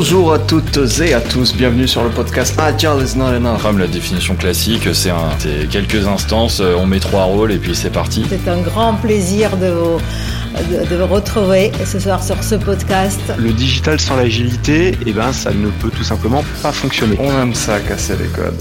Bonjour à toutes et à tous, bienvenue sur le podcast ah, Agile is not enough. Comme la définition classique, c'est quelques instances, euh, on met trois rôles et puis c'est parti. C'est un grand plaisir de vous, de, vous retrouver ce soir sur ce podcast. Le digital sans l'agilité, eh ben, ça ne peut tout simplement pas fonctionner. On aime ça, casser les codes.